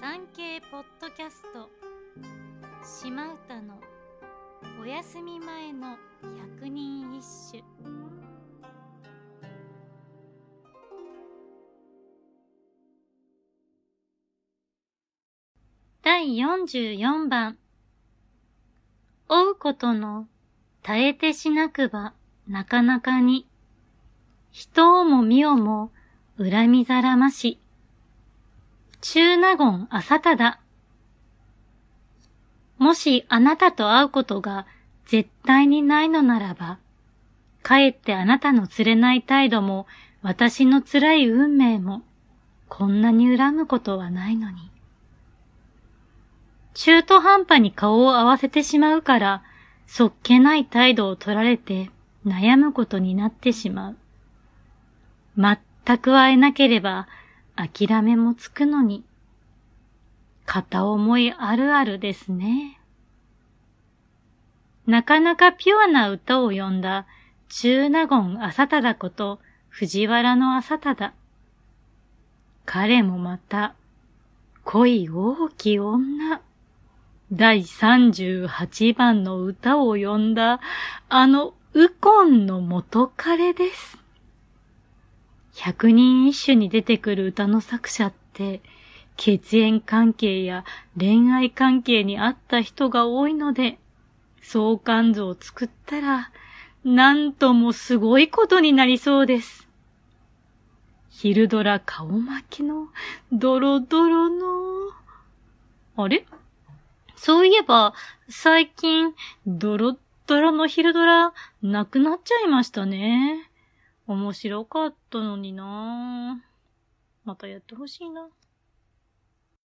産経ポッドキャスト。島唄のお休み前の百人一首。第44番。追うことの耐えてしなくばなかなかに。人をも身をも恨みざらまし。中納言朝忠。もしあなたと会うことが絶対にないのならば、かえってあなたの釣れない態度も私の辛い運命もこんなに恨むことはないのに。中途半端に顔を合わせてしまうから、そっけない態度を取られて悩むことになってしまう。全く会えなければ諦めもつくのに、片思いあるあるですね。なかなかピュアな歌を詠んだ中納言朝忠こと藤原の朝忠。彼もまた恋大き女。第38番の歌を詠んだあのウコンの元彼です。百人一首に出てくる歌の作者って、血縁関係や恋愛関係にあった人が多いので、相関図を作ったら、なんともすごいことになりそうです。昼ドラ顔巻きのドロドロの、あれ？そういえば、最近、ドロドロの昼ドラ、なくなっちゃいましたね。面白かったのになまたやってほしいな。